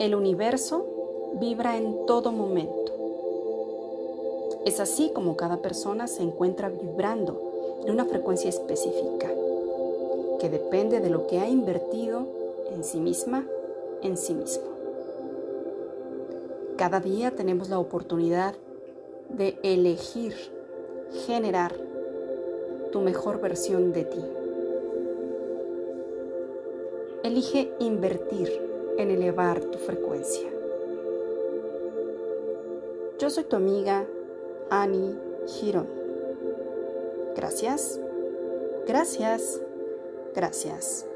El universo vibra en todo momento. Es así como cada persona se encuentra vibrando en una frecuencia específica, que depende de lo que ha invertido en sí misma, en sí mismo. Cada día tenemos la oportunidad de elegir, generar tu mejor versión de ti. Elige invertir en elevar tu frecuencia. Yo soy tu amiga Annie Giron. Gracias, gracias, gracias.